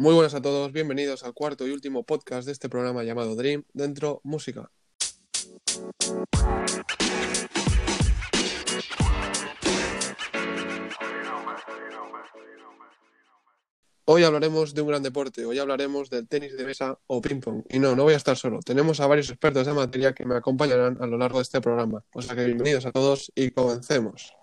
Muy buenas a todos, bienvenidos al cuarto y último podcast de este programa llamado Dream Dentro Música. Hoy hablaremos de un gran deporte, hoy hablaremos del tenis de mesa o ping-pong. Y no, no voy a estar solo, tenemos a varios expertos de materia que me acompañarán a lo largo de este programa. O sea que bienvenidos a todos y comencemos.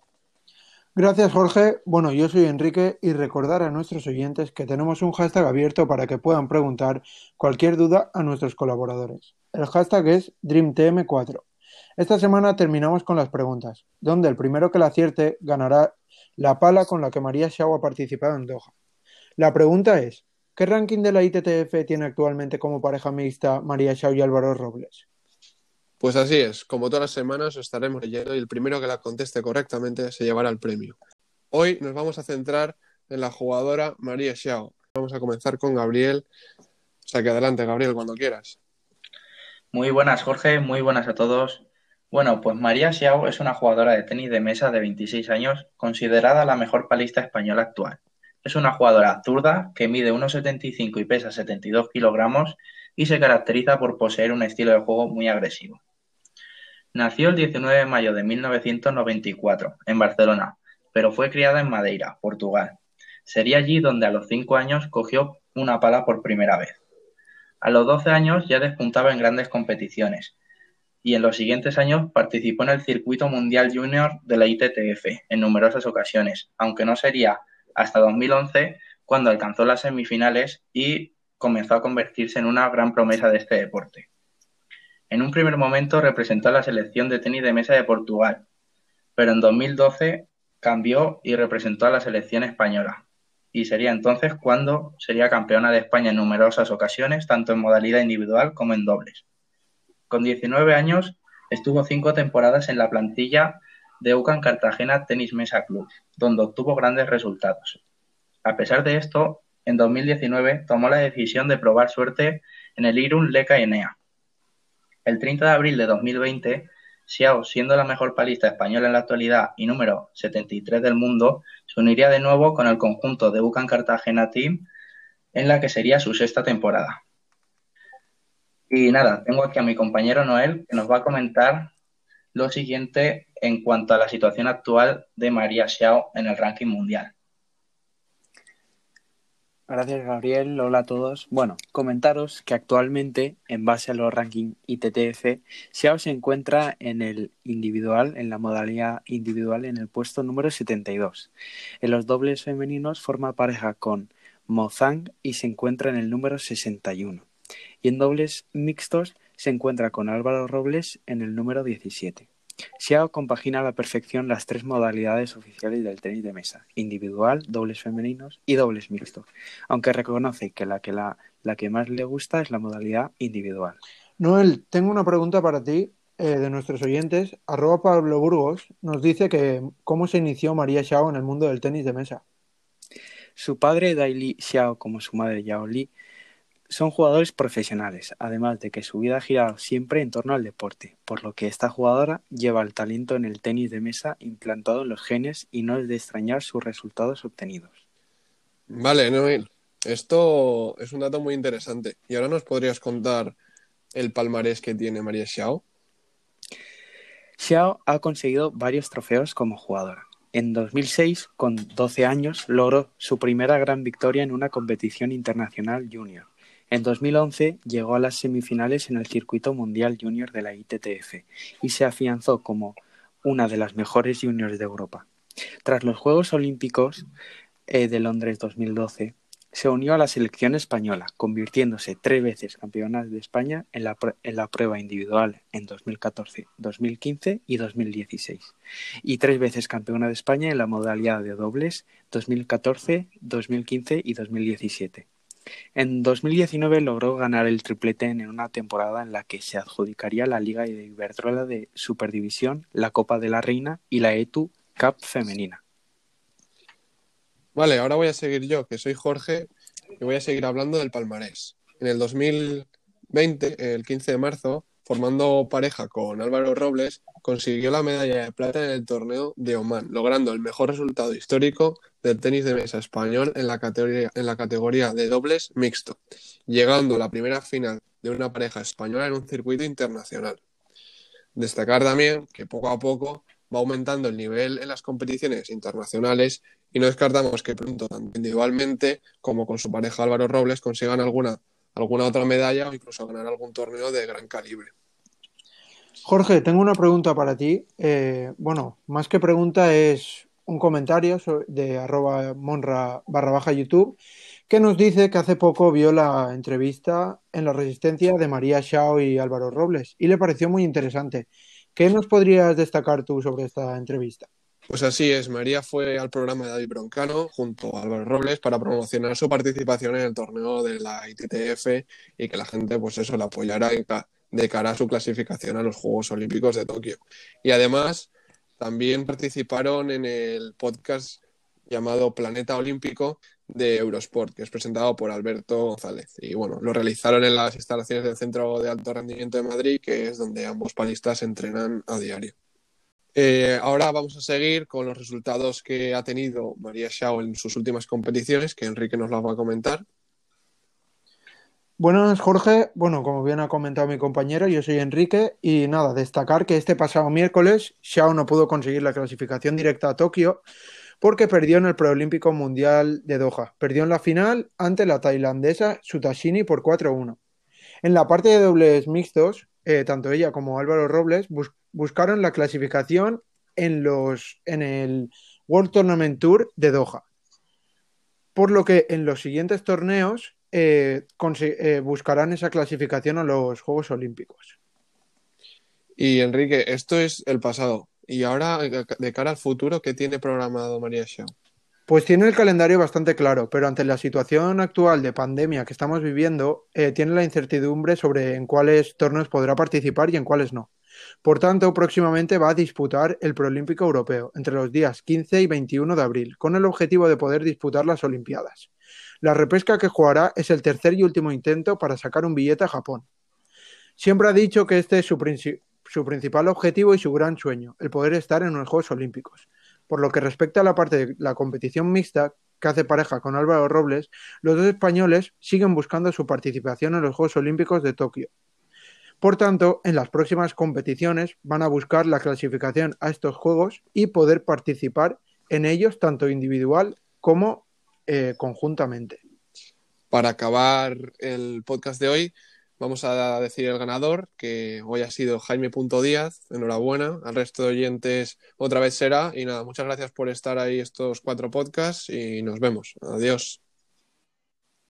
Gracias Jorge. Bueno, yo soy Enrique y recordar a nuestros oyentes que tenemos un hashtag abierto para que puedan preguntar cualquier duda a nuestros colaboradores. El hashtag es DreamTM4. Esta semana terminamos con las preguntas, donde el primero que la acierte ganará la pala con la que María Xiao ha participado en Doha. La pregunta es, ¿qué ranking de la ITTF tiene actualmente como pareja mixta María Xiao y Álvaro Robles? Pues así es, como todas las semanas estaremos leyendo y el primero que la conteste correctamente se llevará el premio. Hoy nos vamos a centrar en la jugadora María Xiao. Vamos a comenzar con Gabriel. O adelante, Gabriel, cuando quieras. Muy buenas, Jorge. Muy buenas a todos. Bueno, pues María Xiao es una jugadora de tenis de mesa de 26 años, considerada la mejor palista española actual. Es una jugadora zurda que mide 1,75 y pesa 72 kilogramos y se caracteriza por poseer un estilo de juego muy agresivo. Nació el 19 de mayo de 1994 en Barcelona, pero fue criada en Madeira, Portugal. Sería allí donde a los 5 años cogió una pala por primera vez. A los 12 años ya despuntaba en grandes competiciones y en los siguientes años participó en el circuito mundial junior de la ITTF en numerosas ocasiones, aunque no sería hasta 2011 cuando alcanzó las semifinales y comenzó a convertirse en una gran promesa de este deporte. En un primer momento representó a la selección de tenis de mesa de Portugal, pero en 2012 cambió y representó a la selección española. Y sería entonces cuando sería campeona de España en numerosas ocasiones, tanto en modalidad individual como en dobles. Con 19 años estuvo cinco temporadas en la plantilla de UCAN Cartagena Tenis Mesa Club, donde obtuvo grandes resultados. A pesar de esto, en 2019 tomó la decisión de probar suerte en el Irun Leca Enea. El 30 de abril de 2020, Xiao, siendo la mejor palista española en la actualidad y número 73 del mundo, se uniría de nuevo con el conjunto de UCAN Cartagena Team en la que sería su sexta temporada. Y nada, tengo aquí a mi compañero Noel que nos va a comentar lo siguiente en cuanto a la situación actual de María Xiao en el ranking mundial. Gracias, Gabriel. Hola a todos. Bueno, comentaros que actualmente, en base a los rankings ITTF, Xiao se encuentra en el individual, en la modalidad individual, en el puesto número 72. En los dobles femeninos forma pareja con Mo Zhang y se encuentra en el número 61. Y en dobles mixtos se encuentra con Álvaro Robles en el número 17. Xiao compagina a la perfección las tres modalidades oficiales del tenis de mesa, individual, dobles femeninos y dobles mixtos, aunque reconoce que la que, la, la que más le gusta es la modalidad individual. Noel, tengo una pregunta para ti eh, de nuestros oyentes. Arroba Pablo Burgos nos dice que cómo se inició María Xiao en el mundo del tenis de mesa. Su padre Daili Xiao, como su madre Yao Li, son jugadores profesionales, además de que su vida ha girado siempre en torno al deporte, por lo que esta jugadora lleva el talento en el tenis de mesa implantado en los genes y no es de extrañar sus resultados obtenidos. Vale, Noel, esto es un dato muy interesante. ¿Y ahora nos podrías contar el palmarés que tiene María Xiao? Xiao ha conseguido varios trofeos como jugadora. En 2006, con 12 años, logró su primera gran victoria en una competición internacional junior en 2011 llegó a las semifinales en el Circuito Mundial Junior de la ITTF y se afianzó como una de las mejores juniors de Europa. Tras los Juegos Olímpicos eh, de Londres 2012, se unió a la selección española, convirtiéndose tres veces campeona de España en la, en la prueba individual en 2014, 2015 y 2016, y tres veces campeona de España en la modalidad de dobles 2014, 2015 y 2017. En 2019 logró ganar el triplete en una temporada en la que se adjudicaría la Liga de Iberdrola de Superdivisión, la Copa de la Reina y la ETU Cup femenina. Vale, ahora voy a seguir yo, que soy Jorge, y voy a seguir hablando del palmarés. En el 2020, el 15 de marzo, formando pareja con Álvaro Robles, consiguió la medalla de plata en el torneo de Oman, logrando el mejor resultado histórico del tenis de mesa español en la categoría, en la categoría de dobles mixto, llegando a la primera final de una pareja española en un circuito internacional. Destacar también que poco a poco va aumentando el nivel en las competiciones internacionales y no descartamos que pronto, tanto individualmente como con su pareja Álvaro Robles, consigan alguna, alguna otra medalla o incluso ganar algún torneo de gran calibre. Jorge, tengo una pregunta para ti. Eh, bueno, más que pregunta es un comentario de arroba monra barra baja YouTube que nos dice que hace poco vio la entrevista en la Resistencia de María Shao y Álvaro Robles y le pareció muy interesante. ¿Qué nos podrías destacar tú sobre esta entrevista? Pues así es, María fue al programa de David Broncano junto a Álvaro Robles para promocionar su participación en el torneo de la ITTF y que la gente, pues eso, la apoyara de cara a su clasificación a los Juegos Olímpicos de Tokio. Y además, también participaron en el podcast llamado Planeta Olímpico de Eurosport, que es presentado por Alberto González. Y bueno, lo realizaron en las instalaciones del Centro de Alto Rendimiento de Madrid, que es donde ambos palistas entrenan a diario. Eh, ahora vamos a seguir con los resultados que ha tenido María Shao en sus últimas competiciones, que Enrique nos las va a comentar. Buenas, Jorge. Bueno, como bien ha comentado mi compañero, yo soy Enrique y nada, destacar que este pasado miércoles Shao no pudo conseguir la clasificación directa a Tokio porque perdió en el Preolímpico Mundial de Doha. Perdió en la final ante la tailandesa Sutashini por 4-1. En la parte de dobles mixtos, eh, tanto ella como Álvaro Robles buscaron la clasificación en, los, en el World Tournament Tour de Doha. Por lo que en los siguientes torneos eh, eh, buscarán esa clasificación a los Juegos Olímpicos. Y Enrique, esto es el pasado. Y ahora, de cara al futuro, ¿qué tiene programado María Shaw? Pues tiene el calendario bastante claro, pero ante la situación actual de pandemia que estamos viviendo, eh, tiene la incertidumbre sobre en cuáles torneos podrá participar y en cuáles no. Por tanto, próximamente va a disputar el Proolímpico Europeo entre los días 15 y 21 de abril, con el objetivo de poder disputar las Olimpiadas. La repesca que jugará es el tercer y último intento para sacar un billete a Japón. Siempre ha dicho que este es su principal objetivo y su gran sueño, el poder estar en los Juegos Olímpicos. Por lo que respecta a la parte de la competición mixta, que hace pareja con Álvaro Robles, los dos españoles siguen buscando su participación en los Juegos Olímpicos de Tokio. Por tanto, en las próximas competiciones van a buscar la clasificación a estos Juegos y poder participar en ellos tanto individual como eh, conjuntamente. Para acabar el podcast de hoy, Vamos a decir el ganador, que hoy ha sido Jaime Díaz. Enhorabuena. Al resto de oyentes otra vez será. Y nada, muchas gracias por estar ahí estos cuatro podcasts y nos vemos. Adiós.